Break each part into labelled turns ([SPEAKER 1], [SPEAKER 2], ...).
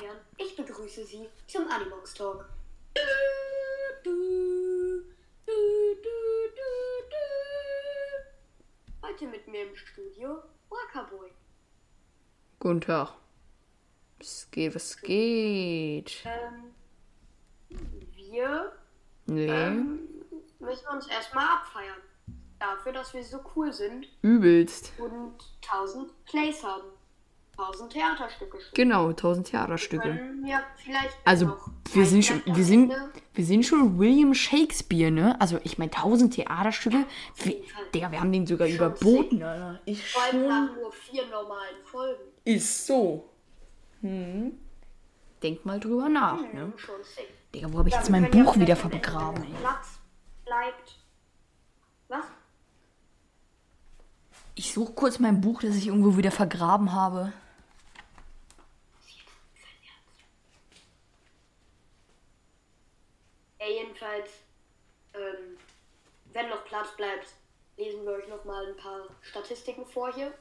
[SPEAKER 1] Herren, ich begrüße Sie zum Animox Talk. Heute mit mir im Studio Wakaboy.
[SPEAKER 2] Guten Tag. Was geht, was geht?
[SPEAKER 1] Ähm, wir
[SPEAKER 2] Nee,
[SPEAKER 1] ähm, müssen uns erstmal abfeiern. Dafür, dass wir so cool sind
[SPEAKER 2] übelst.
[SPEAKER 1] und 1000 Plays haben. 1000 Theaterstücke schon.
[SPEAKER 2] Genau, 1000 Theaterstücke.
[SPEAKER 1] Ja vielleicht
[SPEAKER 2] Also, wir sind, schon, wir, sind, wir sind schon William Shakespeare, ne? Also, ich meine, 1000 Theaterstücke.
[SPEAKER 1] Fall.
[SPEAKER 2] Digga, wir haben den sogar
[SPEAKER 1] Schon
[SPEAKER 2] überboten, Alter. Ich
[SPEAKER 1] Vor allem
[SPEAKER 2] schon.
[SPEAKER 1] nach nur vier normalen Folgen.
[SPEAKER 2] Ist so. Hm. Denk mal drüber nach, ne?
[SPEAKER 1] Mhm, Schon sick.
[SPEAKER 2] Digga, wo habe ich
[SPEAKER 1] Ja,
[SPEAKER 2] jetzt
[SPEAKER 1] wir
[SPEAKER 2] mein Buch wieder vergraben, ey?
[SPEAKER 1] Platz bleibt. Was?
[SPEAKER 2] Ich suche kurz mein Buch, das ich irgendwo wieder vergraben habe.
[SPEAKER 1] Ja, jedenfalls, ähm, wenn noch Platz bleibt, lesen wir euch noch mal ein paar Statistiken vor hier.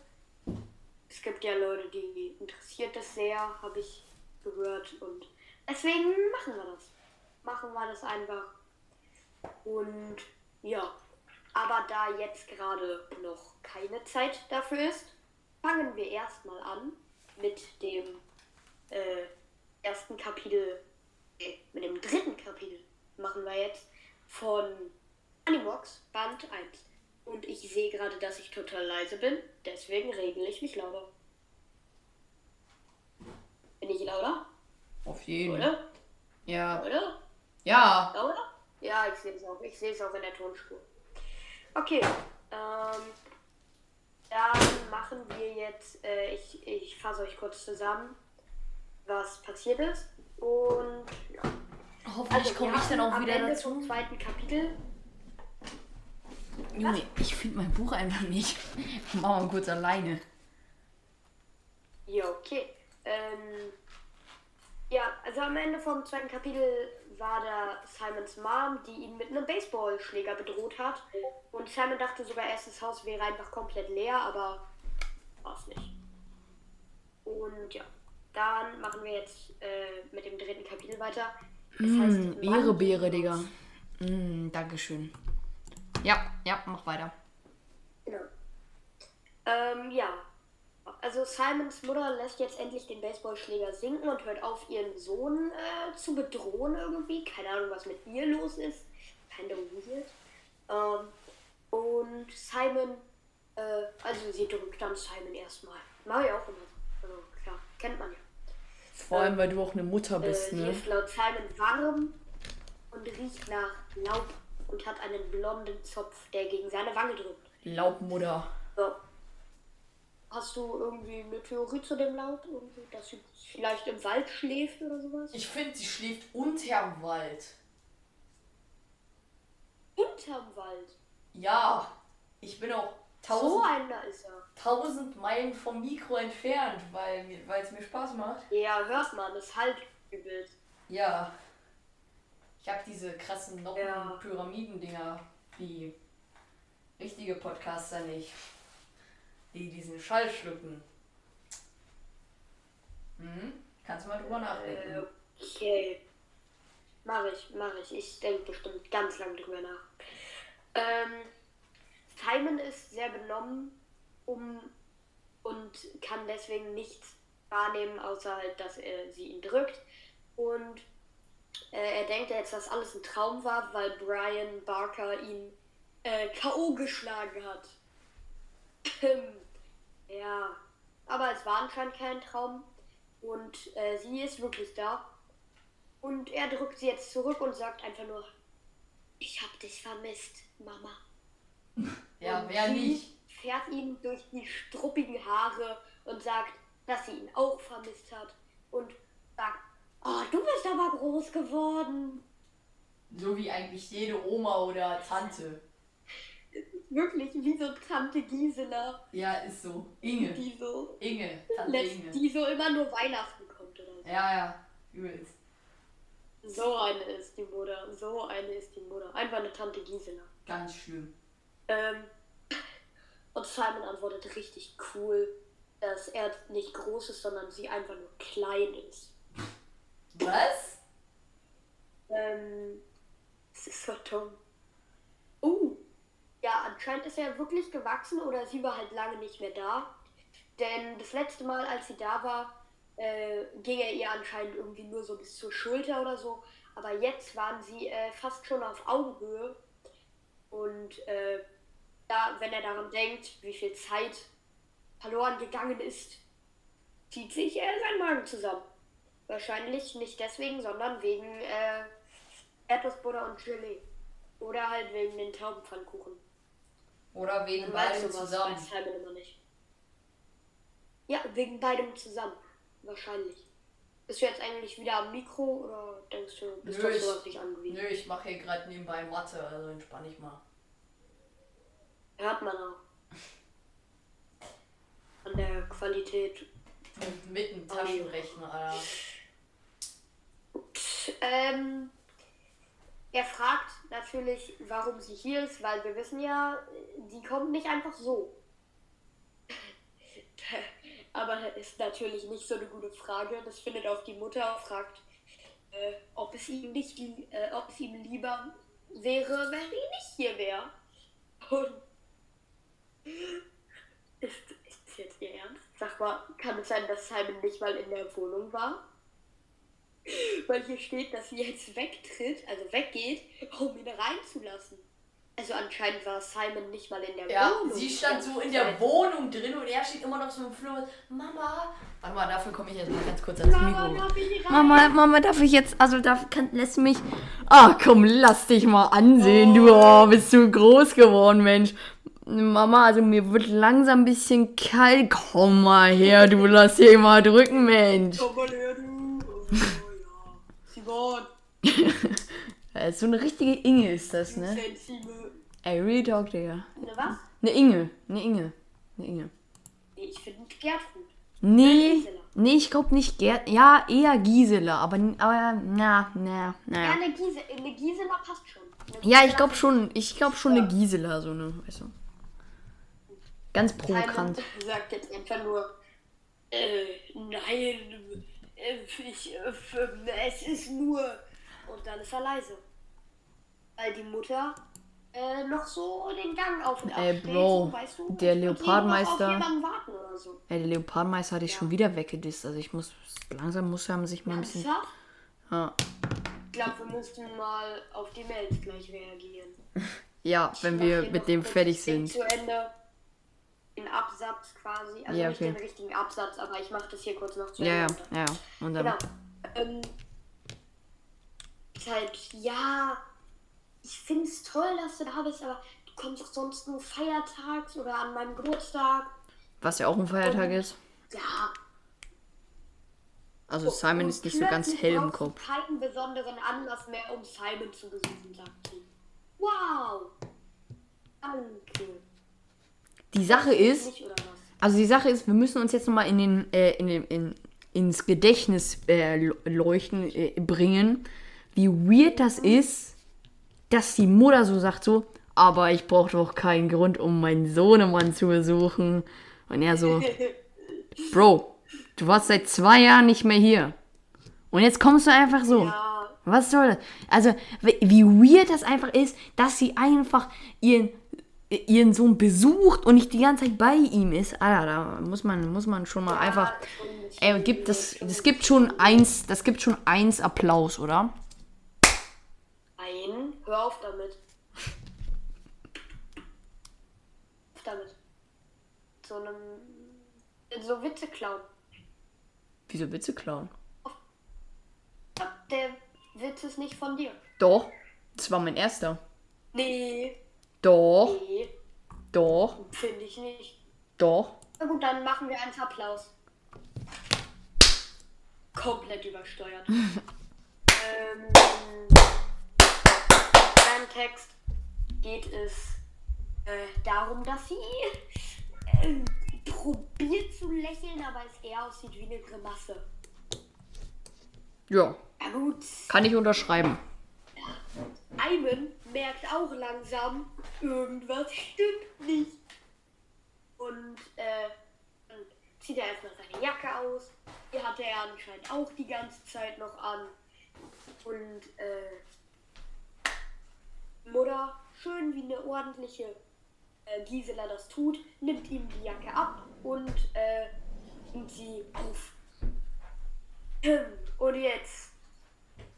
[SPEAKER 1] Es gibt ja Leute, die interessiert das sehr, habe ich gehört. Und deswegen machen wir das. Machen wir das einfach. Und ja, aber da jetzt gerade noch keine Zeit dafür ist, fangen wir erstmal an mit dem äh, ersten Kapitel, äh, mit dem dritten Kapitel machen wir jetzt von Animox Band 1. Und ich sehe gerade, dass ich total leise bin, deswegen regle ich mich lauter. Bin ich lauter?
[SPEAKER 2] Auf jeden.
[SPEAKER 1] Oder?
[SPEAKER 2] Ja.
[SPEAKER 1] Oder?
[SPEAKER 2] Ja.
[SPEAKER 1] Lauter? Ja, ich sehe es auch. Ich sehe es auch in der Tonspur. Okay. Ähm, dann machen wir jetzt, äh, ich, ich fasse euch kurz zusammen, was passiert ist. Und
[SPEAKER 2] Hoffentlich komme
[SPEAKER 1] wir
[SPEAKER 2] ich dann auch
[SPEAKER 1] am
[SPEAKER 2] wieder
[SPEAKER 1] Ende
[SPEAKER 2] dazu.
[SPEAKER 1] Zum zweiten Kapitel.
[SPEAKER 2] Junge, ich finde mein Buch einfach nicht. Mach mal kurz alleine.
[SPEAKER 1] Ja, okay. Ähm, ja, also am Ende vom zweiten Kapitel war da Simons Mom, die ihn mit einem Baseballschläger bedroht hat. Und Simon dachte sogar erst, das Haus wäre einfach komplett leer, aber war es nicht. Und ja, dann machen wir jetzt äh, mit dem dritten Kapitel weiter. Das
[SPEAKER 2] Mm, Ehre,
[SPEAKER 1] geht
[SPEAKER 2] Beere? Digga. Mm, Dankeschön. Ja, ja, mach weiter.
[SPEAKER 1] Genau. Ähm, ja. Also Simons Mutter lässt jetzt endlich den Baseballschläger sinken und hört auf, ihren Sohn äh, zu bedrohen irgendwie. Keine Ahnung, was mit ihr los ist. Kinda weird. Ähm, und Simon, äh, also sie drückt dann Simon erstmal. Mach ich auch immer. Also klar, kennt man ja.
[SPEAKER 2] Vor allem, weil du auch eine Mutter
[SPEAKER 1] Äh,
[SPEAKER 2] bist,
[SPEAKER 1] sie
[SPEAKER 2] ne?
[SPEAKER 1] ist laut Simon warm und riecht nach Laub und hat einen blonden Zopf, der gegen seine Wange drückt.
[SPEAKER 2] Laubmutter.
[SPEAKER 1] So. Hast du irgendwie eine Theorie zu dem Laub? Irgendwie, dass sie vielleicht im Wald schläft oder sowas?
[SPEAKER 2] Ich finde, sie schläft unterm Wald.
[SPEAKER 1] Hinterm Wald.
[SPEAKER 2] Ja, ich bin auch tausend,
[SPEAKER 1] einer ist er.
[SPEAKER 2] tausend Meilen vom Mikro entfernt, weil es mir Spaß macht.
[SPEAKER 1] Ja, hört man, das halt übelst.
[SPEAKER 2] Ja. Ich habe diese krassen
[SPEAKER 1] Ja.
[SPEAKER 2] Noppen-Pyramiden-Dinger, wie richtige Podcaster nicht. Die diesen Schall schlucken. Hm? Kannst du mal drüber
[SPEAKER 1] Äh,
[SPEAKER 2] nachdenken.
[SPEAKER 1] okay. Mach ich, mach ich. Ich denke bestimmt ganz lange drüber nach. Ähm, Simon ist sehr benommen um, und kann deswegen nichts wahrnehmen, außer halt, dass er sie ihn drückt. Und äh, er denkt jetzt, dass alles ein Traum war, weil Brian Barker ihn äh, K.O. geschlagen hat. ja, aber es war anscheinend kein Traum. Und äh, sie ist wirklich da. Und er drückt sie jetzt zurück und sagt einfach nur, ich hab dich vermisst, Mama.
[SPEAKER 2] Ja,
[SPEAKER 1] und
[SPEAKER 2] wer
[SPEAKER 1] sie
[SPEAKER 2] nicht?
[SPEAKER 1] fährt ihm durch die struppigen Haare und sagt, dass sie ihn auch vermisst hat. Und sagt, oh, du bist aber groß geworden.
[SPEAKER 2] So wie eigentlich jede Oma oder Tante.
[SPEAKER 1] Wirklich wie so Tante Gisela,
[SPEAKER 2] Ja, ist so. Inge.
[SPEAKER 1] die so,
[SPEAKER 2] Inge. Tante
[SPEAKER 1] letzt,
[SPEAKER 2] Inge.
[SPEAKER 1] die so immer nur Weihnachten kommt oder so.
[SPEAKER 2] Ja, ja. Übelst.
[SPEAKER 1] So eine ist die Mutter, so eine ist die Mutter. Einfach eine Tante Gisela.
[SPEAKER 2] Ganz schlimm.
[SPEAKER 1] Ähm, und Simon antwortet richtig cool, dass er nicht groß ist, sondern sie einfach nur klein ist.
[SPEAKER 2] Was?
[SPEAKER 1] Ähm, es ist so dumm. Oh, ja, anscheinend ist er wirklich gewachsen oder sie war halt lange nicht mehr da. Denn das letzte Mal, als sie da war, äh, ging er ihr anscheinend irgendwie nur so bis zur Schulter oder so. Aber jetzt waren sie äh, fast schon auf Augenhöhe. Und äh, da, wenn er daran denkt, wie viel Zeit verloren gegangen ist, zieht sich äh, sein Magen zusammen. Wahrscheinlich nicht deswegen, sondern wegen äh, Erdnussbutter und Gelee. Oder halt wegen den Taubenpfannkuchen.
[SPEAKER 2] Oder wegen beidem zusammen.
[SPEAKER 1] weiß Simon immer nicht. Ja, wegen beidem zusammen. Wahrscheinlich. Bist du jetzt eigentlich wieder am Mikro oder denkst du, bist du
[SPEAKER 2] Nö,
[SPEAKER 1] auf
[SPEAKER 2] ich-
[SPEAKER 1] sowas nicht angewiesen?
[SPEAKER 2] Nö, ich mache hier gerade nebenbei Mathe, also entspann ich mal.
[SPEAKER 1] Hört man auch. An der Qualität.
[SPEAKER 2] Mit dem Taschenrechner, Alter.
[SPEAKER 1] Ähm, er fragt natürlich, warum sie hier ist, weil wir wissen ja, die kommt nicht einfach so. Aber ist natürlich nicht so eine gute Frage. Das findet auch die Mutter und fragt, äh, ob es ihm nicht, äh, ob es ihm lieber wäre, wenn sie nicht hier wäre. Und ist, ist das jetzt ihr Ernst? Sag mal, kann es sein, dass Simon nicht mal in der Wohnung war? Weil hier steht, dass sie jetzt wegtritt, also weggeht, um ihn reinzulassen. Also anscheinend war Simon nicht mal in der
[SPEAKER 2] Ja,
[SPEAKER 1] Wohnung.
[SPEAKER 2] sie stand so in der Wohnung drin und er steht immer noch so im Flur. Mama. Warte mal, dafür komme ich jetzt mal ganz kurz ans
[SPEAKER 1] Mama,
[SPEAKER 2] Mikro.
[SPEAKER 1] darf ich rein?
[SPEAKER 2] Mama, Mama, darf ich jetzt, also darf, kann, lässt mich, ah, komm, lass dich mal ansehen, du, oh, bist du groß geworden, Mensch. Mama, also mir wird langsam ein bisschen kalt, komm mal her, du, lass dich mal drücken, Mensch.
[SPEAKER 1] Komm mal her, du. Oh, ja. Simon.
[SPEAKER 2] Äh, So eine richtige Inge ist das, ne? Ey, Real Talk, Digga.
[SPEAKER 1] Ne, was?
[SPEAKER 2] Eine Inge, eine Inge, eine Inge.
[SPEAKER 1] Nee, ich finde Gertrud.
[SPEAKER 2] Nee,
[SPEAKER 1] Gisela.
[SPEAKER 2] nee, ich glaube nicht Gerd, ja, eher Gisela, aber, aber, na, na, na.
[SPEAKER 1] Ja, eine, Gise, eine Gisela passt schon. Eine
[SPEAKER 2] Ja, ich
[SPEAKER 1] Gisela
[SPEAKER 2] glaube schon, ich glaube schon eine Gisela, so eine, weißt du. Ganz provokant.
[SPEAKER 1] sagt jetzt einfach nur, äh, nein, äh, ich, äh, es ist nur. Und dann ist er leise. Weil die Mutter äh, noch so den Gang auf und ab
[SPEAKER 2] Ey, Bro,
[SPEAKER 1] so, weißt du,
[SPEAKER 2] der Leopardmeister-
[SPEAKER 1] so.
[SPEAKER 2] Ey, der Leopardmeister hatte ich schon wieder weggedisst, also ich muss, langsam muss er sich mal ein bisschen, ja.
[SPEAKER 1] Ich glaube, wir müssten mal auf die Mails gleich reagieren.
[SPEAKER 2] Ja, wenn wir mit dem fertig sind.
[SPEAKER 1] Zu Ende. Den Absatz quasi. Also
[SPEAKER 2] Ja,
[SPEAKER 1] nicht
[SPEAKER 2] okay.
[SPEAKER 1] den richtigen Absatz, aber ich mache das hier kurz noch zu
[SPEAKER 2] Ja, ja,
[SPEAKER 1] Ende.
[SPEAKER 2] ja, ja. Und dann,
[SPEAKER 1] Genau. Ähm, ist halt, ja, ich finde es toll, dass du da bist, aber du kommst doch sonst nur feiertags oder an meinem Geburtstag.
[SPEAKER 2] was ja auch ein Feiertag ist.
[SPEAKER 1] Ja.
[SPEAKER 2] Also Simon
[SPEAKER 1] und
[SPEAKER 2] ist nicht so ganz hell im Kopf.
[SPEAKER 1] keinen besonderen Anlass mehr, um Simon zu besuchen, sagt sie. Wow. Danke.
[SPEAKER 2] Die Sache ist? Also die Sache ist, wir müssen uns jetzt nochmal in den, äh, in den, in, ins Gedächtnis äh, leuchten, äh, bringen, wie weird das ist, dass die Mutter so sagt so, aber ich brauche doch keinen Grund, um meinen Sohnemann zu besuchen. Und er so, Bro, du warst seit zwei Jahren nicht mehr hier. Und jetzt kommst du einfach so.
[SPEAKER 1] Ja,
[SPEAKER 2] Was soll das? Also, wie weird das einfach ist, dass sie einfach ihren, ihren Sohn besucht und nicht die ganze Zeit bei ihm ist. Alter, da muss man, muss man schon mal einfach.
[SPEAKER 1] ein
[SPEAKER 2] Ey, gibt das, das gibt schon eins, das gibt schon eins Applaus, oder?
[SPEAKER 1] Nein, hör auf damit. auf damit. So einem. So Witze klauen.
[SPEAKER 2] Wieso Witze klauen?
[SPEAKER 1] Der Witz ist nicht von dir.
[SPEAKER 2] Doch, das war mein erster.
[SPEAKER 1] Nee,
[SPEAKER 2] Doch,
[SPEAKER 1] nee,
[SPEAKER 2] doch,
[SPEAKER 1] finde ich nicht.
[SPEAKER 2] doch.
[SPEAKER 1] Na gut, dann machen wir einen Applaus. Komplett übersteuert. ähm, beim Text geht es äh, darum, dass sie äh, probiert zu lächeln, aber es eher aussieht wie eine Grimasse.
[SPEAKER 2] Ja,
[SPEAKER 1] Ja gut,
[SPEAKER 2] kann ich unterschreiben.
[SPEAKER 1] Simon merkt auch langsam, irgendwas stimmt nicht. Und äh, zieht er erstmal seine Jacke aus. Die hatte er anscheinend auch die ganze Zeit noch an. Und äh, Mutter, schön wie eine ordentliche äh, Gisela das tut, nimmt ihm die Jacke ab und äh, nimmt sie auf. Und jetzt,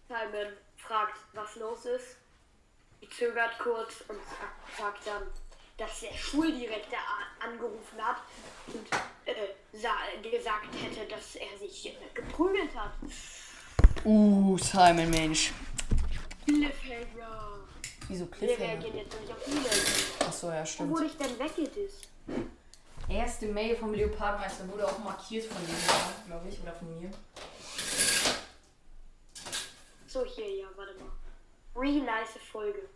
[SPEAKER 1] Simon fragt, was los ist. Sie zögert kurz und sagt- dann, dass der Schuldirektor angerufen hat und äh, sa- gesagt hätte, dass er sich äh, geprügelt hat.
[SPEAKER 2] Uh, Simon, Mensch.
[SPEAKER 1] Cliffhanger.
[SPEAKER 2] Wieso
[SPEAKER 1] Wir
[SPEAKER 2] Cliffhanger?
[SPEAKER 1] reagieren jetzt nämlich auf E-Mails.
[SPEAKER 2] Achso, ja,
[SPEAKER 1] Wo
[SPEAKER 2] stimmt.
[SPEAKER 1] wurde ich denn weggedisst?
[SPEAKER 2] Erste Mail vom Leopardmeister wurde auch markiert von dem, glaube ich, oder von mir.
[SPEAKER 1] So, hier, ja, warte mal. Really nice Folge.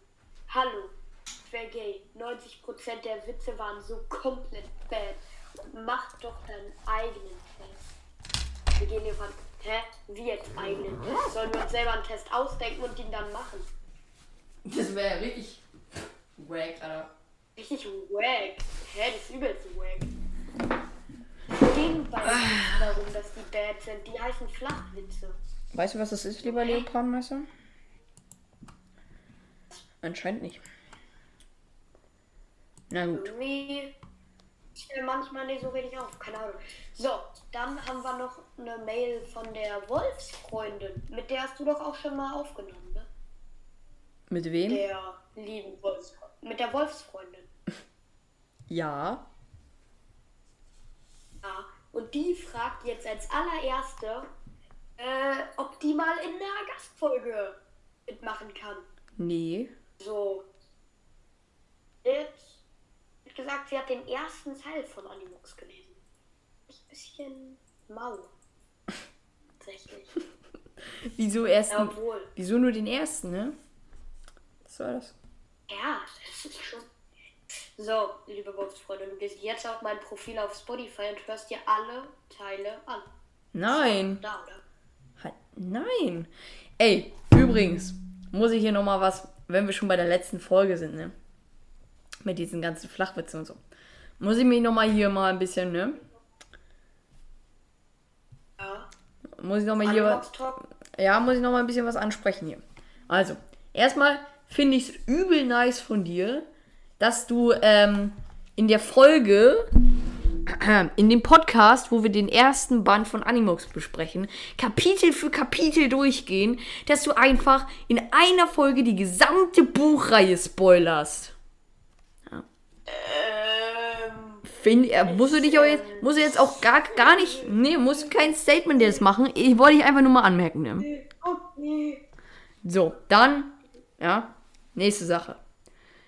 [SPEAKER 1] Hallo, ich wär gay. 90% der Witze waren so komplett bad. Mach doch deinen eigenen Test. Wir gehen hier von, hä? Wie jetzt eigenen Test? Sollen wir uns selber einen Test ausdenken und ihn dann machen?
[SPEAKER 2] Das wäre ja richtig wack, Alter.
[SPEAKER 1] Richtig wack. Hä, das ist übelst wack. Ging bei den Witzen darum, dass die bad sind. Die heißen Flachwitze.
[SPEAKER 2] Weißt du, was das ist, lieber Leopardmeister? Anscheinend nicht. Na gut.
[SPEAKER 1] Irgendwie ist mir manchmal nicht so richtig auf. Keine Ahnung. So, dann haben wir noch eine Mail von der Wolfsfreundin. Mit der hast du doch auch schon mal aufgenommen, ne?
[SPEAKER 2] Mit wem?
[SPEAKER 1] Der lieben Wolfsfreundin. Mit der Wolfsfreundin.
[SPEAKER 2] Ja.
[SPEAKER 1] Ja. Und die fragt jetzt als allererste, äh, ob die mal in einer Gastfolge mitmachen kann.
[SPEAKER 2] Nee.
[SPEAKER 1] So. Jetzt hat gesagt, sie hat den ersten Teil von Animux gelesen. Ist ein bisschen mau. Tatsächlich.
[SPEAKER 2] Wieso erst?
[SPEAKER 1] Ja, obwohl.
[SPEAKER 2] Wieso nur den ersten, ne? Was war das?
[SPEAKER 1] Ja, das ist schon. So, liebe Wolfsfreunde, du gehst jetzt auf mein Profil auf Spotify und hörst dir alle Teile an.
[SPEAKER 2] Nein.
[SPEAKER 1] Da, oder?
[SPEAKER 2] Nein. Ey, übrigens, muss ich hier nochmal was, wenn wir schon bei der letzten Folge sind, ne? Mit diesen ganzen Flachwitzen und so. Muss ich mich nochmal hier mal ein bisschen, ne?
[SPEAKER 1] Ja.
[SPEAKER 2] Muss ich nochmal hier was. Ja, muss ich noch mal ein bisschen was ansprechen hier. Also, erstmal finde ich es übel nice von dir, dass du ähm, in der Folge, in dem Podcast, wo wir den ersten Band von Animux besprechen, Kapitel für Kapitel durchgehen, dass du einfach in einer Folge die gesamte Buchreihe spoilerst.
[SPEAKER 1] Ähm.
[SPEAKER 2] Find, äh, musst du dich auch jetzt, musst du jetzt auch gar, gar nicht, nee, musst du kein Statement jetzt machen. Ich wollte dich einfach nur mal anmerken, ne? So, dann, ja, nächste Sache.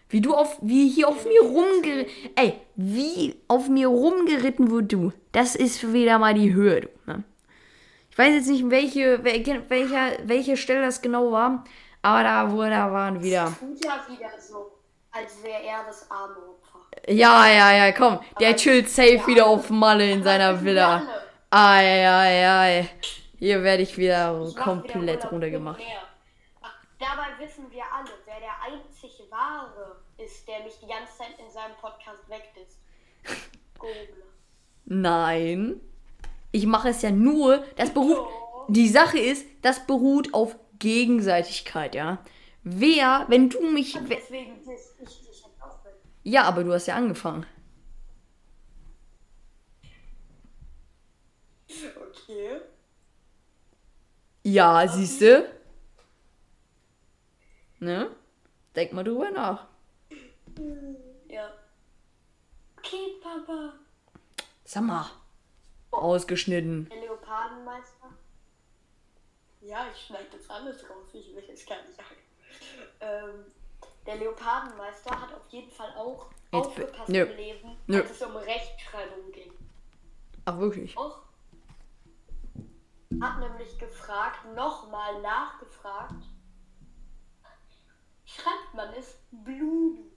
[SPEAKER 2] Wie du auf, wie hier auf mir rumgeritten, ey, wie auf mir rumgeritten wird du, das ist wieder mal die Höhe, du, ne? Ich weiß jetzt nicht, welche, welche, welcher, welche Stelle das genau war, aber da, wo, da waren wieder.
[SPEAKER 1] Tut ja wieder so, als wäre er das arme Opfer.
[SPEAKER 2] Ja, ja, ja, komm, der chillt safe
[SPEAKER 1] ja.
[SPEAKER 2] wieder auf Malle in seiner Villa. Ei, ei, ei. Hier werde ich wieder
[SPEAKER 1] Ich wieder
[SPEAKER 2] komplett
[SPEAKER 1] Urlaub
[SPEAKER 2] runtergemacht.
[SPEAKER 1] Dabei wissen wir alle, wer der einzig wahre ist, der mich die ganze Zeit in seinem Podcast wegdisst. Google.
[SPEAKER 2] Nein. Ich mache es ja nur, das beruht. Die Sache ist, das beruht auf Gegenseitigkeit, ja. Wer, wenn du mich. we-
[SPEAKER 1] Deswegen diss ich dich auch weg.
[SPEAKER 2] Ja, aber du hast ja angefangen.
[SPEAKER 1] Okay.
[SPEAKER 2] Ja, siehst du? Ne? Denk mal drüber nach.
[SPEAKER 1] Ja. Okay, Papa.
[SPEAKER 2] Sag mal. Ausgeschnitten.
[SPEAKER 1] Der Leopardenmeister. Ja, ich schneide das alles raus. Ich will jetzt gar nicht sagen. Ähm, der Leopardenmeister hat auf jeden Fall auch
[SPEAKER 2] Jetzt
[SPEAKER 1] aufgepasst
[SPEAKER 2] nö.
[SPEAKER 1] im Leben,
[SPEAKER 2] Nö.
[SPEAKER 1] als es um Rechtschreibung ging.
[SPEAKER 2] Ach, wirklich?
[SPEAKER 1] Auch hat nämlich gefragt, nochmal nachgefragt, schreibt man es Blumen?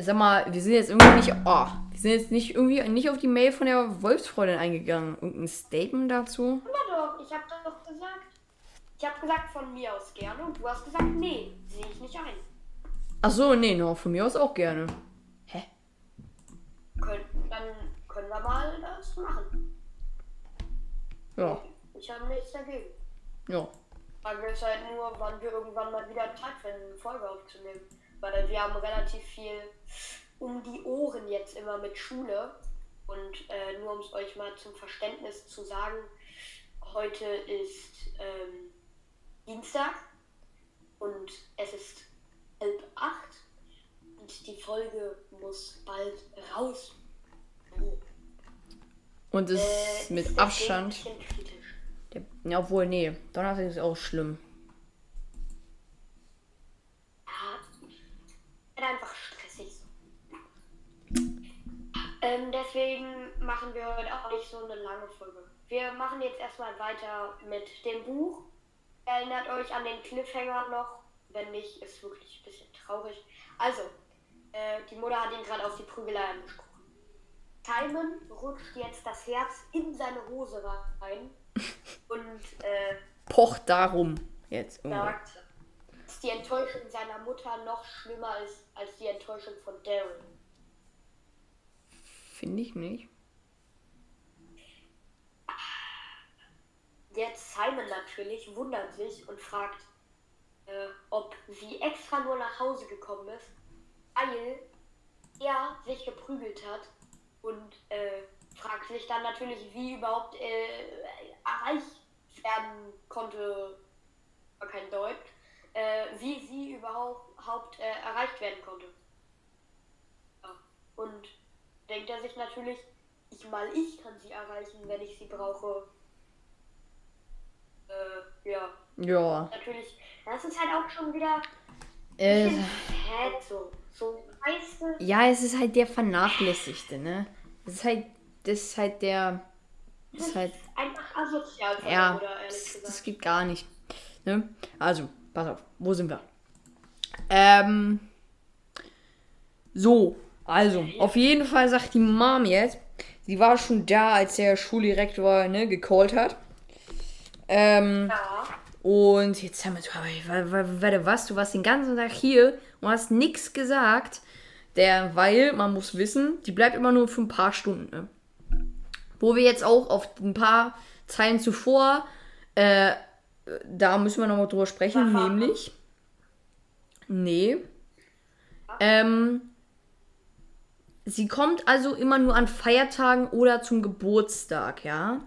[SPEAKER 2] Sag mal, wir sind jetzt irgendwie nicht. Oh, wir sind jetzt nicht irgendwie nicht auf die Mail von der Wolfsfreundin eingegangen. Irgendein Statement dazu?
[SPEAKER 1] Na doch, ich habe doch gesagt. Ich habe gesagt von mir aus gerne und du hast gesagt, nee, sehe ich nicht ein.
[SPEAKER 2] Ach so, nee, no, von mir aus auch gerne. Hä?
[SPEAKER 1] Können, dann können wir mal das machen.
[SPEAKER 2] Ja,
[SPEAKER 1] Ich habe nichts dagegen.
[SPEAKER 2] ja.
[SPEAKER 1] Frage ist halt nur, wann wir irgendwann mal wieder Zeit finden, eine Folge aufzunehmen. Weil wir haben relativ viel um die Ohren jetzt immer mit Schule. Und äh, nur um es euch mal zum Verständnis zu sagen, heute ist ähm, Dienstag und es ist halb acht und die Folge muss bald raus.
[SPEAKER 2] Und es
[SPEAKER 1] Äh,
[SPEAKER 2] ist mit
[SPEAKER 1] deswegen
[SPEAKER 2] Abstand. ja, obwohl, nee. Donnerstag ist auch schlimm.
[SPEAKER 1] Ja, wird einfach stressig so. Ähm, deswegen machen wir heute auch nicht so eine lange Folge. Wir machen jetzt erstmal weiter mit dem Buch. Erinnert euch an den Cliffhanger noch? Wenn nicht, ist wirklich ein bisschen traurig. Also, äh, die Mutter hat ihn gerade auf die Prügelei angesprochen. Simon rutscht jetzt das Herz in seine Hose rein und äh,
[SPEAKER 2] Pocht darum jetzt.
[SPEAKER 1] sagt, dass die Enttäuschung seiner Mutter noch schlimmer ist als die Enttäuschung von Daryl.
[SPEAKER 2] Finde ich nicht.
[SPEAKER 1] Jetzt Simon natürlich wundert sich und fragt, äh, ob sie extra nur nach Hause gekommen ist, weil er sich geprügelt hat und äh, fragt sich dann natürlich, wie überhaupt äh, erreicht werden konnte, war kein Deutsch, äh, wie sie überhaupt, äh, erreicht werden konnte. Ja. Und denkt er sich natürlich, ich mal ich kann sie erreichen, wenn ich sie brauche. Äh, ja,
[SPEAKER 2] Ja.
[SPEAKER 1] natürlich. Das ist halt auch schon wieder
[SPEAKER 2] Äh,
[SPEAKER 1] sad so. So, weißt du?
[SPEAKER 2] ja, es ist halt der Vernachlässigte, ne? Das ist halt, das ist halt der. Das ist halt.
[SPEAKER 1] Einfach asozial
[SPEAKER 2] Ja,
[SPEAKER 1] der Mutter, ehrlich
[SPEAKER 2] das, das geht gar nicht. Ne? Also, pass auf, wo sind wir? Ähm. So, also, auf jeden Fall sagt die Mom jetzt, sie war schon da, als der Schuldirektor, ne, gecallt hat. Ähm,
[SPEAKER 1] Ja,
[SPEAKER 2] und jetzt haben wir warte, was? Du warst den ganzen Tag hier und hast nichts gesagt. Der, weil, man muss wissen, die bleibt immer nur für ein paar Stunden. Ne? Wo wir jetzt auch auf ein paar Zeilen zuvor, äh, da müssen wir nochmal drüber sprechen,
[SPEAKER 1] Aha.
[SPEAKER 2] nämlich. Nee. Ähm, sie kommt also immer nur an Feiertagen oder zum Geburtstag, ja?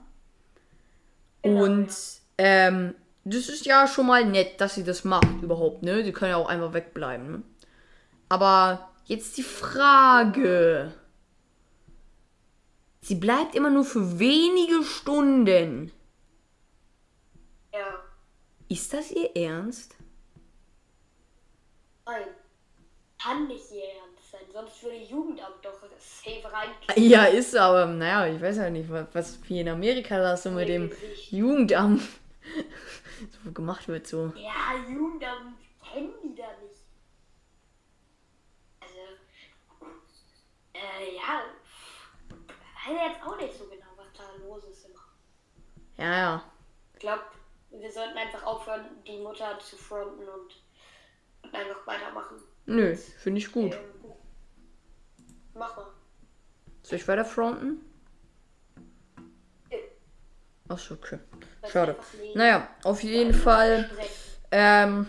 [SPEAKER 1] Genau,
[SPEAKER 2] Und ähm, das ist ja schon mal nett, dass sie das macht überhaupt, ne? Sie können ja auch einfach wegbleiben. Ne? Aber jetzt die Frage. Sie bleibt immer nur für wenige Stunden.
[SPEAKER 1] ja.
[SPEAKER 2] Ist das ihr Ernst?
[SPEAKER 1] Nein. Kann nicht ihr Ernst sein, sonst würde Jugendamt doch safe rein.
[SPEAKER 2] Ja, ist aber, naja, ich weiß ja nicht, was, wie in Amerika das so mit dem Jugendamt so gemacht wird. So.
[SPEAKER 1] Ja, Jugendamt kennen die da nicht. Also, äh, ja. Weiß jetzt auch nicht so genau, was da los ist immer.
[SPEAKER 2] Ja, ja.
[SPEAKER 1] Ich glaube, wir sollten einfach aufhören, die Mutter zu fronten und, und einfach weitermachen.
[SPEAKER 2] Nö, finde ich gut.
[SPEAKER 1] Ähm, mach mal.
[SPEAKER 2] Soll ich weiter fronten? Achso, okay. Schade. Naja, auf jeden Fall ähm,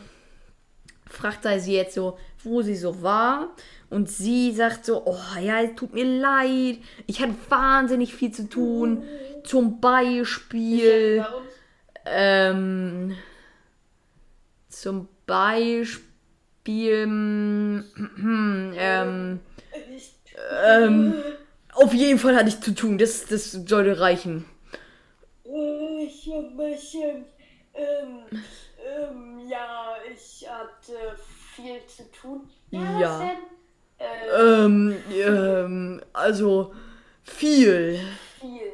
[SPEAKER 2] fragt er sie jetzt so, wo sie so war. Und sie sagt so, oh ja, es tut mir leid. Ich hatte wahnsinnig viel zu tun. Zum Beispiel, ähm, zum Beispiel, ähm, ähm, auf jeden Fall hatte ich zu tun. Das, das sollte reichen.
[SPEAKER 1] Äh, Ich hab bisschen, ähm, ähm, ja, ich hatte viel zu tun. Ja.
[SPEAKER 2] Ja.
[SPEAKER 1] Was denn? Äh,
[SPEAKER 2] Ähm, ähm, also viel.
[SPEAKER 1] viel.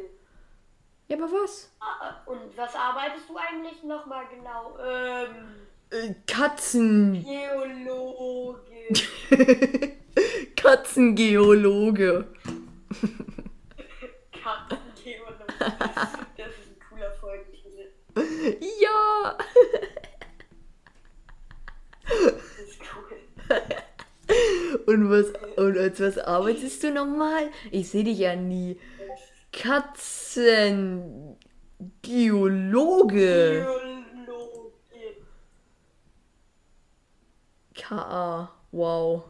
[SPEAKER 2] Ja, aber was?
[SPEAKER 1] Ah, Und was arbeitest du eigentlich nochmal genau? Ähm,
[SPEAKER 2] Äh, Katzen.
[SPEAKER 1] Geologe.
[SPEAKER 2] Katzengeologe.
[SPEAKER 1] Kartengeologe. Das ist ein cooler Folgentitel.
[SPEAKER 2] Ja.
[SPEAKER 1] Das ist cool.
[SPEAKER 2] Und was, und als was arbeitest du nochmal? Ich sehe dich ja nie. Katzengeologe.
[SPEAKER 1] Biologie.
[SPEAKER 2] K.A. Wow.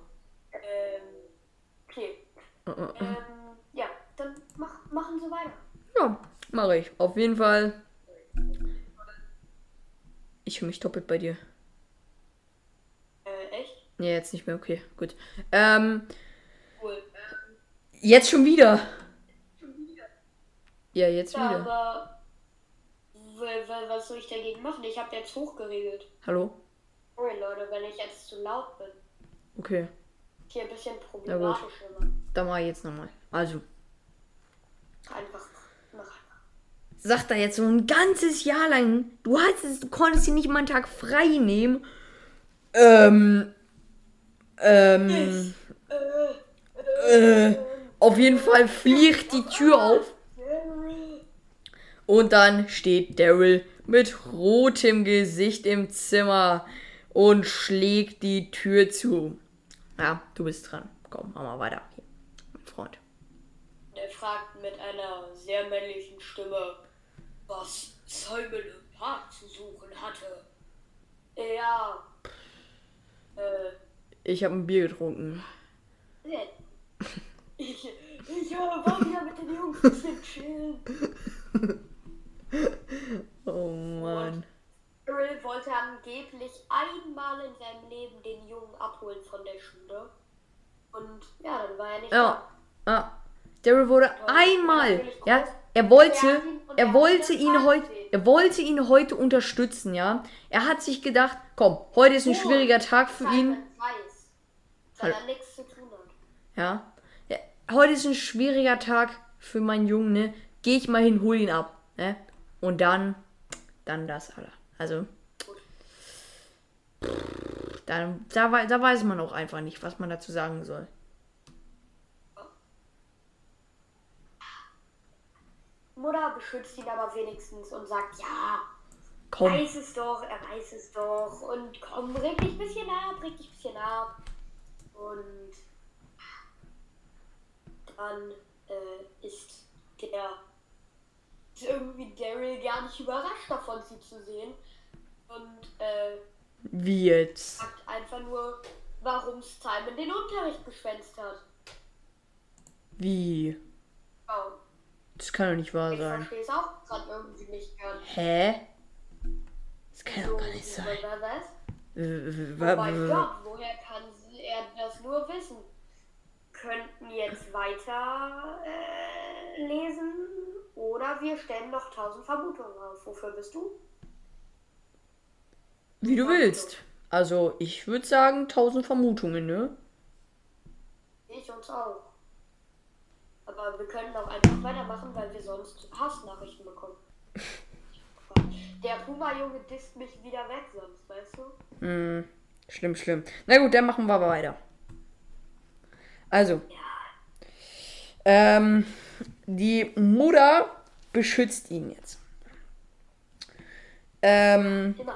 [SPEAKER 1] Ähm. Ähm, ja, dann mach, machen Sie weiter.
[SPEAKER 2] Ja, mache ich. Auf jeden Fall. Ich höre mich doppelt bei dir.
[SPEAKER 1] Äh, echt?
[SPEAKER 2] Nee, jetzt nicht mehr. Okay, gut. Ähm,
[SPEAKER 1] Cool.
[SPEAKER 2] jetzt schon wieder. Ja, jetzt
[SPEAKER 1] Ja,
[SPEAKER 2] wieder.
[SPEAKER 1] aber was soll ich dagegen machen? Ich habe jetzt hochgeregelt.
[SPEAKER 2] Hallo?
[SPEAKER 1] Sorry, Leute, wenn ich jetzt zu laut bin.
[SPEAKER 2] Okay,
[SPEAKER 1] Hier ein bisschen problematisch immer.
[SPEAKER 2] dann ich jetzt nochmal. Also,
[SPEAKER 1] Einfach mach
[SPEAKER 2] sagt er jetzt so ein ganzes Jahr lang, du hattest, du konntest dir nicht mal einen Tag frei nehmen. Ähm, ähm, äh, auf jeden Fall fliegt die Tür auf und dann steht Daryl mit rotem Gesicht im Zimmer und schlägt die Tür zu. Ja, du bist dran. Komm, mach mal weiter. Hier, mein Freund.
[SPEAKER 1] Er fragt mit einer sehr männlichen Stimme, was Simon im Park zu suchen hatte. Ja. Äh,
[SPEAKER 2] Ich habe ein Bier getrunken.
[SPEAKER 1] ich, ich äh, war wieder mit den Jungs ein bisschen chillen.
[SPEAKER 2] Oh Mann.
[SPEAKER 1] Daryl wollte angeblich einmal in seinem Leben den Jungen abholen von der Schule. Und ja, dann war er nicht
[SPEAKER 2] Ja, ja. Daryl wurde
[SPEAKER 1] Ja,
[SPEAKER 2] einmal, ja, er wollte,
[SPEAKER 1] Er ihn- und
[SPEAKER 2] wollte
[SPEAKER 1] ihn
[SPEAKER 2] ihn heute, er wollte ihn heute unterstützen, ja. Er hat sich gedacht, komm, heute ist ein
[SPEAKER 1] Oh,
[SPEAKER 2] schwieriger Tag für ihn,
[SPEAKER 1] Simon weiß, weil er nichts zu tun hat.
[SPEAKER 2] ja. ja. Heute ist ein schwieriger Tag für meinen Jungen, ne. Geh ich mal hin, hol ihn ab, ne. Und dann, dann das, Alter. Also, dann, da, wei- da weiß man auch einfach nicht, was man dazu sagen soll.
[SPEAKER 1] Mutter beschützt ihn aber wenigstens und sagt, ja,
[SPEAKER 2] Komm,
[SPEAKER 1] weiß es doch, er weiß es doch. Und komm, reg dich ein bisschen ab, reg dich ein bisschen ab. Und dann äh, ist der ist irgendwie Daryl gar nicht überrascht davon, sie zu sehen. Und äh,
[SPEAKER 2] wie jetzt?
[SPEAKER 1] fragt einfach nur, warum Simon den Unterricht geschwänzt hat.
[SPEAKER 2] Wie?
[SPEAKER 1] Wow.
[SPEAKER 2] Das kann doch nicht wahr
[SPEAKER 1] Ich
[SPEAKER 2] sein.
[SPEAKER 1] verstehe es auch gerade irgendwie nicht ganz.
[SPEAKER 2] Hä? Das kann
[SPEAKER 1] So,
[SPEAKER 2] doch gar nicht sein.
[SPEAKER 1] wer weiß?
[SPEAKER 2] Äh,
[SPEAKER 1] Oh mein Gott, woher kann er das nur wissen? Könnten jetzt weiter äh, lesen oder wir stellen noch tausend Vermutungen auf. Wofür bist du?
[SPEAKER 2] Wie du willst. Also, ich würde sagen, tausend Vermutungen, ne?
[SPEAKER 1] Ich uns auch. Aber wir können auch einfach weitermachen, weil wir sonst Hassnachrichten bekommen. Der Puma-Junge disst mich wieder weg sonst, weißt du?
[SPEAKER 2] Hm, schlimm, schlimm. Na gut, dann machen wir aber weiter. Also. Ähm, die Mutter beschützt ihn jetzt. Ähm,
[SPEAKER 1] Genau.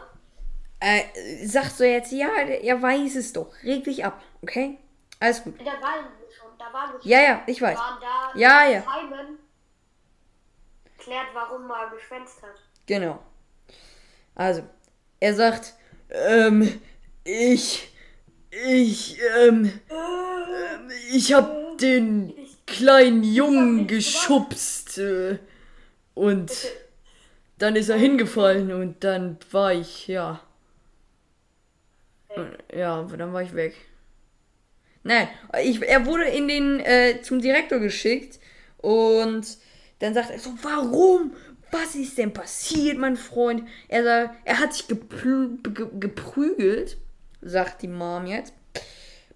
[SPEAKER 2] äh, sagt so jetzt, ja, er weiß es doch. Reg dich ab, okay? Alles gut.
[SPEAKER 1] Da waren wir schon, da waren wir schon.
[SPEAKER 2] Ja, ja, ich weiß.
[SPEAKER 1] da.
[SPEAKER 2] Ja, ja.
[SPEAKER 1] Simon klärt, warum er geschwänzt hat.
[SPEAKER 2] Genau. Also, er sagt, ähm, ich, ich, ähm, ähm, ich hab den kleinen Jungen geschubst äh, und dann ist er hingefallen und dann war ich, ja, ja, dann war ich weg. Nein, ich, er wurde in den, äh, zum Direktor geschickt und dann sagt er so, warum? Was ist denn passiert, mein Freund? Er sagt, er hat sich geplü ge geprügelt, sagt die Mom jetzt,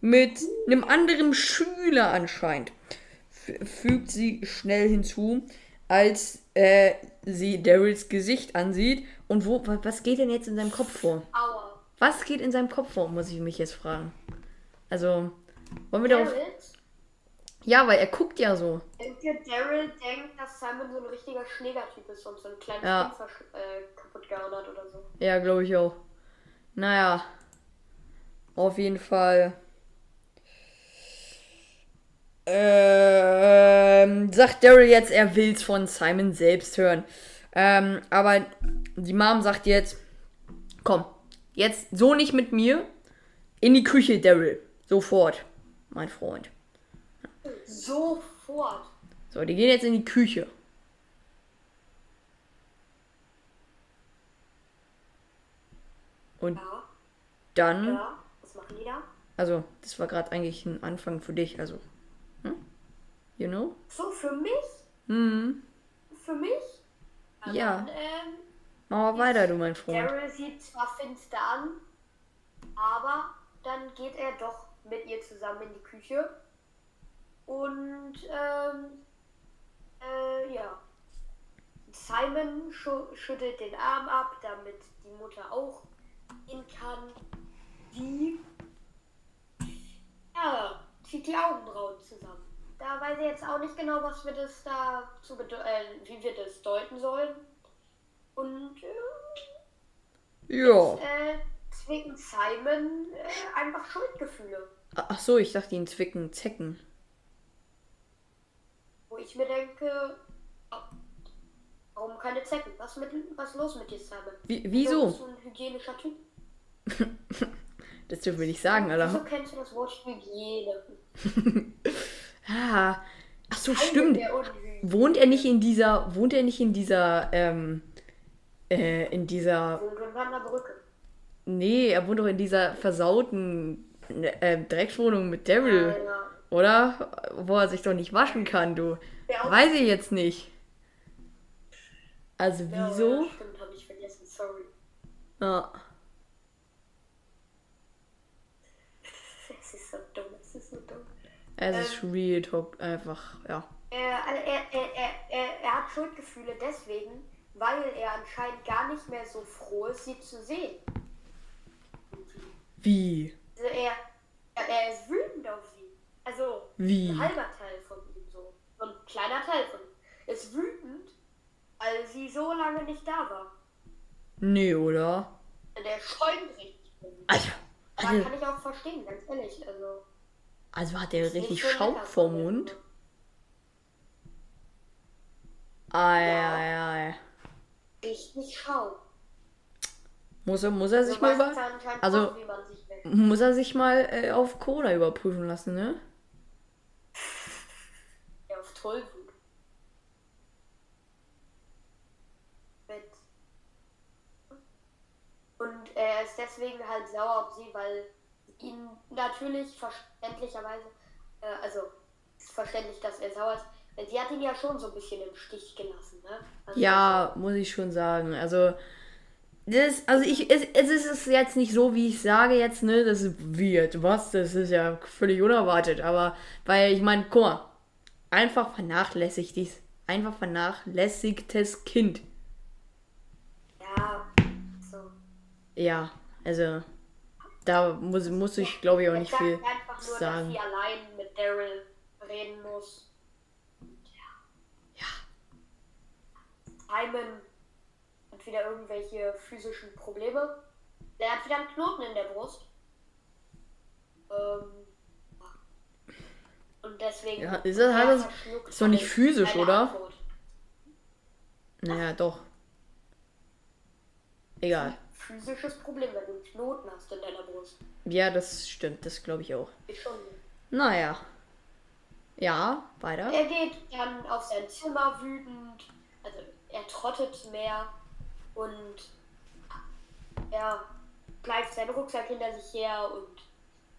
[SPEAKER 2] mit einem anderen Schüler anscheinend. Fügt sie schnell hinzu, als äh, sie Daryls Gesicht ansieht. Und wo, wa- was geht denn jetzt in seinem Kopf vor?
[SPEAKER 1] Aua.
[SPEAKER 2] Was geht in seinem Kopf vor, muss ich mich jetzt fragen. Also, wollen wir darauf.
[SPEAKER 1] Daryl,
[SPEAKER 2] Ja, weil er guckt ja so.
[SPEAKER 1] Daryl denkt, dass Simon so ein richtiger Schlägertyp ist und so ein kleines
[SPEAKER 2] Ja.
[SPEAKER 1] Kind äh, kaputt gehauen hat oder so.
[SPEAKER 2] Ja, glaube ich auch. Naja. Auf jeden Fall. Ähm, sagt Daryl jetzt, er will's von Simon selbst hören. Ähm, aber die Mom sagt jetzt, komm, jetzt so nicht mit mir. In die Küche, Daryl. Sofort, mein Freund.
[SPEAKER 1] Sofort.
[SPEAKER 2] So, die gehen jetzt in die Küche. Und
[SPEAKER 1] Ja,
[SPEAKER 2] dann,
[SPEAKER 1] ja. Was machen die da?
[SPEAKER 2] also, das war gerade eigentlich ein Anfang für dich, also. You know?
[SPEAKER 1] So, für mich?
[SPEAKER 2] Hm.
[SPEAKER 1] Für mich? Na
[SPEAKER 2] Ja.
[SPEAKER 1] Dann, ähm,
[SPEAKER 2] Mach mal weiter, du mein Freund.
[SPEAKER 1] Daryl sieht zwar finster an, aber dann geht er doch mit ihr zusammen in die Küche. Und, ähm, äh, ja. Simon schu schüttelt den Arm ab, damit die Mutter auch gehen kann. Die, ja, zieht die Augenbrauen zusammen. Da weiß ich jetzt auch nicht genau, was wir das da zu äh, wie wir das deuten sollen. Und, äh,
[SPEAKER 2] Ja.
[SPEAKER 1] äh, zwicken Simon äh, einfach Schuldgefühle.
[SPEAKER 2] Ach so, ich dachte ihn zwicken, zecken.
[SPEAKER 1] Wo ich mir denke, oh, warum keine Zecken? Was, mit, was ist los mit dir, Simon?
[SPEAKER 2] Wie,
[SPEAKER 1] Du
[SPEAKER 2] wieso?
[SPEAKER 1] bist so ein hygienischer Typ.
[SPEAKER 2] Das dürfen wir nicht sagen,
[SPEAKER 1] Wieso
[SPEAKER 2] Alter.
[SPEAKER 1] kennst du das Wort Hygiene?
[SPEAKER 2] Ah. Ach so, stimmt. Wohnt er nicht in dieser, wohnt er nicht in dieser, ähm, äh, in dieser,
[SPEAKER 1] Brücke.
[SPEAKER 2] nee, er wohnt doch in dieser versauten äh, Dreckswohnung mit Daryl,
[SPEAKER 1] Ja,
[SPEAKER 2] oder? Wo er sich doch nicht waschen kann, du. Weiß ich jetzt nicht. Also
[SPEAKER 1] ja,
[SPEAKER 2] wieso?
[SPEAKER 1] Ja, stimmt, habe ich vergessen, sorry.
[SPEAKER 2] Ja.
[SPEAKER 1] Es ist so dumm, es ist so dumm.
[SPEAKER 2] Es ist real talk einfach, ja.
[SPEAKER 1] Er, also er, er, er, er, er hat Schuldgefühle deswegen, weil er anscheinend gar nicht mehr so froh ist, sie zu sehen.
[SPEAKER 2] Wie?
[SPEAKER 1] Also er, er, er ist wütend auf sie. Also
[SPEAKER 2] Wie?
[SPEAKER 1] ein halber Teil von ihm so. So ein kleiner Teil von ihm. Ist wütend, weil sie so lange nicht da war.
[SPEAKER 2] Nee, oder?
[SPEAKER 1] Der schäumt richtig.
[SPEAKER 2] Alter.
[SPEAKER 1] Aber
[SPEAKER 2] Also,
[SPEAKER 1] kann ich auch verstehen, ganz ehrlich. Also,
[SPEAKER 2] also hat er
[SPEAKER 1] nicht
[SPEAKER 2] richtig Schaum vorm. Mund. Ei, ei, ei.
[SPEAKER 1] Richtig Schaum.
[SPEAKER 2] Muss er, muss er sich
[SPEAKER 1] So
[SPEAKER 2] mal über, also- muss er sich mal äh, auf Cola überprüfen lassen, ne?
[SPEAKER 1] Ja, auf Tollwut. Mit. Und er ist deswegen halt sauer auf sie, weil ihn natürlich verständlicherweise, äh, also ist verständlich, dass er sauer ist, weil sie hat ihn ja schon so ein bisschen im Stich gelassen, ne? Also,
[SPEAKER 2] Ja, muss ich schon sagen. Also, das, also ich, es, es ist jetzt nicht so, wie ich sage jetzt, ne, das ist weird, was, das ist ja völlig unerwartet, aber, weil ich meine, guck mal, einfach vernachlässigtes, einfach vernachlässigtes Kind.
[SPEAKER 1] Ja, so.
[SPEAKER 2] Ja, also, da muss, muss ich, glaube ich, auch nicht viel
[SPEAKER 1] einfach nur,
[SPEAKER 2] sagen.
[SPEAKER 1] dass sie allein mit Daryl reden muss.
[SPEAKER 2] Ja.
[SPEAKER 1] Simon hat wieder irgendwelche physischen Probleme. Der hat wieder einen Knoten in der Brust. Ähm, und deswegen.
[SPEAKER 2] Ja, ist das- hat das- ist doch nicht physisch, oder?
[SPEAKER 1] Antwort.
[SPEAKER 2] Naja, doch. Egal.
[SPEAKER 1] Physisches Problem, wenn du einen Knoten hast in deiner Brust.
[SPEAKER 2] Ja, das stimmt, das glaube ich auch.
[SPEAKER 1] Ist schon.
[SPEAKER 2] Naja. Ja, weiter.
[SPEAKER 1] Er geht dann auf sein Zimmer wütend, also er trottet mehr und er bleibt seinen Rucksack hinter sich her und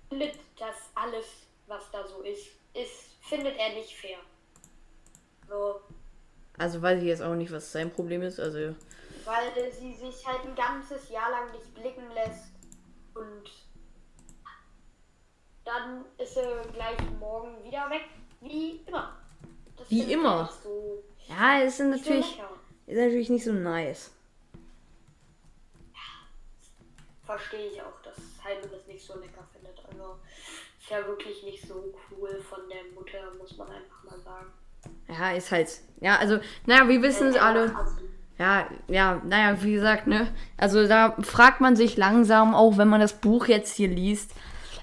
[SPEAKER 1] findet, dass alles, was da so ist, ist, findet er nicht fair. So,
[SPEAKER 2] Also weiß ich jetzt auch nicht, was sein Problem ist. Also,
[SPEAKER 1] weil sie sich halt ein ganzes Jahr lang nicht blicken lässt und dann ist er gleich morgen wieder weg, wie immer. Das
[SPEAKER 2] Wie
[SPEAKER 1] er
[SPEAKER 2] immer?
[SPEAKER 1] So,
[SPEAKER 2] ja, ist
[SPEAKER 1] nicht so
[SPEAKER 2] natürlich, ist natürlich nicht so nice.
[SPEAKER 1] verstehe ich auch, dass Simon das nicht so lecker findet. Also ist ja wirklich nicht so cool von der Mutter, muss man einfach mal sagen.
[SPEAKER 2] Ja, ist halt. Ja, also, naja, wir wissen es alle. Ja, ja, naja, wie gesagt, ne? Also da fragt man sich langsam, auch wenn man das Buch jetzt hier liest,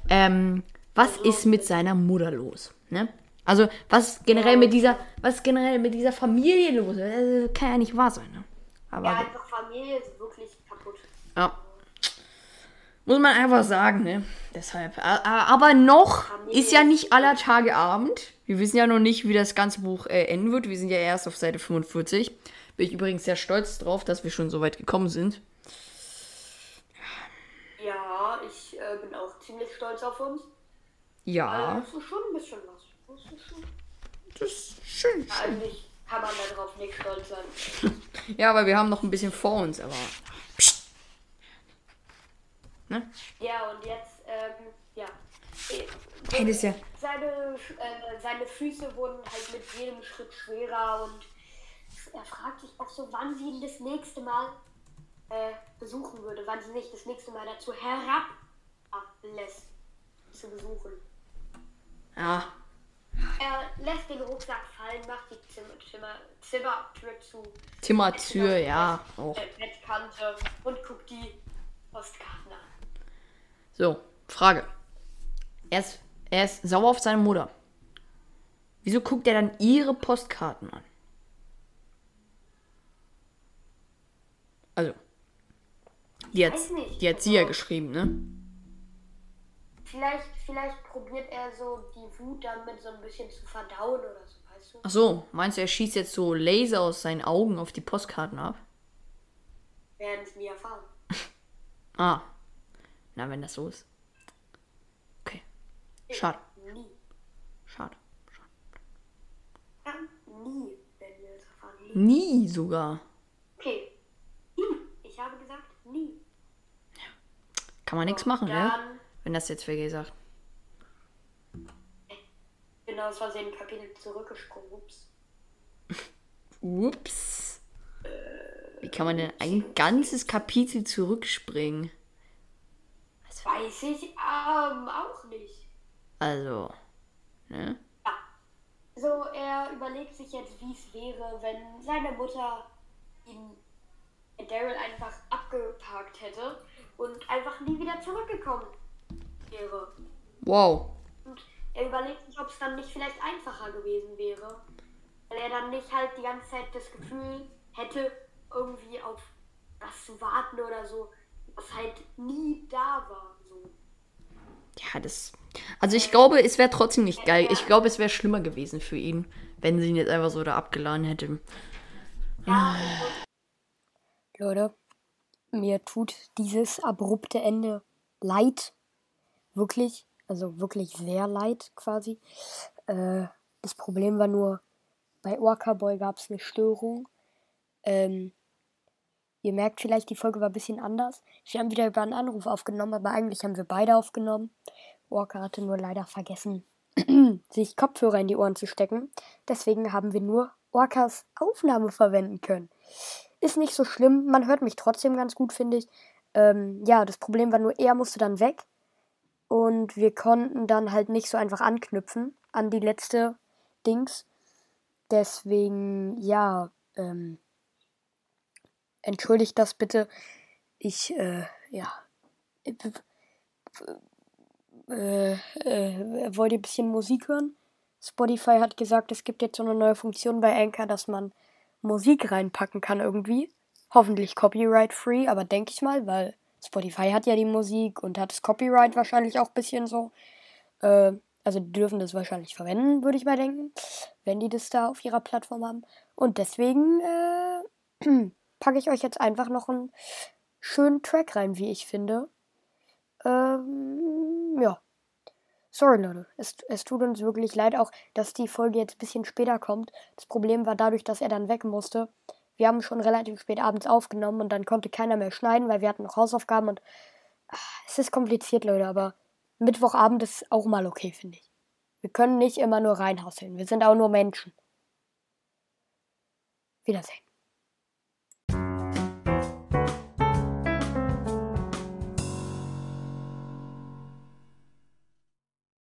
[SPEAKER 2] ähm, was ist mit seiner Mutter los? Ne? Also, was generell mit dieser, was generell mit dieser Familie los ist, äh, kann ja nicht wahr sein. Ne? Aber
[SPEAKER 1] Ja, einfach Familie ist wirklich kaputt.
[SPEAKER 2] ja. Muss man einfach sagen, ne? Deshalb. Aber noch ist ja nicht aller Tage Abend. Wir wissen ja noch nicht, wie das ganze Buch äh, enden wird. Wir sind ja erst auf Seite 45. Bin ich übrigens sehr stolz drauf, dass wir schon so weit gekommen sind.
[SPEAKER 1] Ja, ich äh, bin auch ziemlich stolz auf uns.
[SPEAKER 2] Ja,
[SPEAKER 1] Das ist schon ein bisschen was. Das ist schon,
[SPEAKER 2] das ist schön.
[SPEAKER 1] eigentlich kann man darauf nicht stolz sein.
[SPEAKER 2] Ja, aber wir haben noch ein bisschen vor uns, aber. Ne?
[SPEAKER 1] Ja, und jetzt, ähm, ja.
[SPEAKER 2] Hey, das ja.
[SPEAKER 1] Seine, äh, seine Füße wurden halt mit jedem Schritt schwerer und er fragt sich auch so, wann sie ihn das nächste Mal äh, besuchen würde, wann sie sich das nächste Mal dazu herablässt, zu besuchen.
[SPEAKER 2] Ja,
[SPEAKER 1] Er lässt den Rucksack fallen, macht die Zimmer, Zimmer, Zimmertür zu,
[SPEAKER 2] Zimmertür, ja. Auch.
[SPEAKER 1] äh, Bettkante und guckt die Postkarten an.
[SPEAKER 2] So, Frage. Er ist, er ist sauer auf seine Mutter. Wieso guckt er dann ihre Postkarten an? Also. Die hat, die hat sie ja geschrieben, ne?
[SPEAKER 1] Vielleicht, vielleicht probiert er so die Wut damit so ein bisschen zu verdauen oder so, weißt du?
[SPEAKER 2] Ach so, meinst du, er schießt jetzt so Laser aus seinen Augen auf die Postkarten ab?
[SPEAKER 1] Werden es nie erfahren.
[SPEAKER 2] Ah. Na, wenn das so ist. Okay. Schade.
[SPEAKER 1] Nie.
[SPEAKER 2] Schade.
[SPEAKER 1] Ja, nie werden wir es erfahren. Nie.
[SPEAKER 2] Nie sogar.
[SPEAKER 1] Okay. Ich habe gesagt, nie.
[SPEAKER 2] Kann man nichts machen, ne? Wenn das jetzt wer gesagt.
[SPEAKER 1] bin aus Versehen ein Kapitel zurückgesprungen. Ups.
[SPEAKER 2] Ups. Wie kann man denn ein ganzes Kapitel zurückspringen?
[SPEAKER 1] Weiß ich ähm, auch nicht.
[SPEAKER 2] Also, ne?
[SPEAKER 1] Ja. So, er überlegt sich jetzt, wie es wäre, wenn seine Mutter ihn Daryl einfach abgeparkt hätte und einfach nie wieder zurückgekommen wäre.
[SPEAKER 2] Wow.
[SPEAKER 1] Und er überlegt sich, ob es dann nicht vielleicht einfacher gewesen wäre. Weil er dann nicht halt die ganze Zeit das Gefühl hätte, irgendwie auf was zu warten oder so, was halt nie da war. So.
[SPEAKER 2] Ja, das. Also ich glaube, es wäre trotzdem nicht geil. Ich glaube, es wäre schlimmer gewesen für ihn, wenn sie ihn jetzt einfach so da abgeladen hätte.
[SPEAKER 1] Ja,
[SPEAKER 3] Leute, mir tut dieses abrupte Ende leid. Wirklich, also wirklich sehr leid quasi. Äh, das Problem war nur, bei Orca Boy gab es eine Störung. Ähm, ihr merkt vielleicht, die Folge war ein bisschen anders. Wir haben wieder über einen Anruf aufgenommen, aber eigentlich haben wir beide aufgenommen. Orca hatte nur leider vergessen, sich Kopfhörer in die Ohren zu stecken. Deswegen haben wir nur Orcas Aufnahme verwenden können. Ist nicht so schlimm, man hört mich trotzdem ganz gut, finde ich. Ähm, ja, das Problem war nur, er musste dann weg. Und wir konnten dann halt nicht so einfach anknüpfen an die letzte Dings. Deswegen, ja, ähm, entschuldigt das bitte. Ich, äh, ja. Äh, äh, wollt ihr ein bisschen Musik hören? Spotify hat gesagt, es gibt jetzt so eine neue Funktion bei Anchor, dass man Musik reinpacken kann irgendwie. Hoffentlich copyright-free, aber denke ich mal, weil Spotify hat ja die Musik und hat das Copyright wahrscheinlich auch ein bisschen so. Äh, also die dürfen das wahrscheinlich verwenden, würde ich mal denken, wenn die das da auf ihrer Plattform haben. Und deswegen äh, packe ich euch jetzt einfach noch einen schönen Track rein, wie ich finde. Ähm, ja. Sorry, Leute. Es, es tut uns wirklich leid, auch dass die Folge jetzt ein bisschen später kommt. Das Problem war dadurch, dass er dann weg musste. Wir haben schon relativ spät abends aufgenommen und dann konnte keiner mehr schneiden, weil wir hatten noch Hausaufgaben und ah, es ist kompliziert, Leute, aber Mittwochabend ist auch mal okay, finde ich. Wir können nicht immer nur reinhasseln. Wir sind auch nur Menschen. Wiedersehen.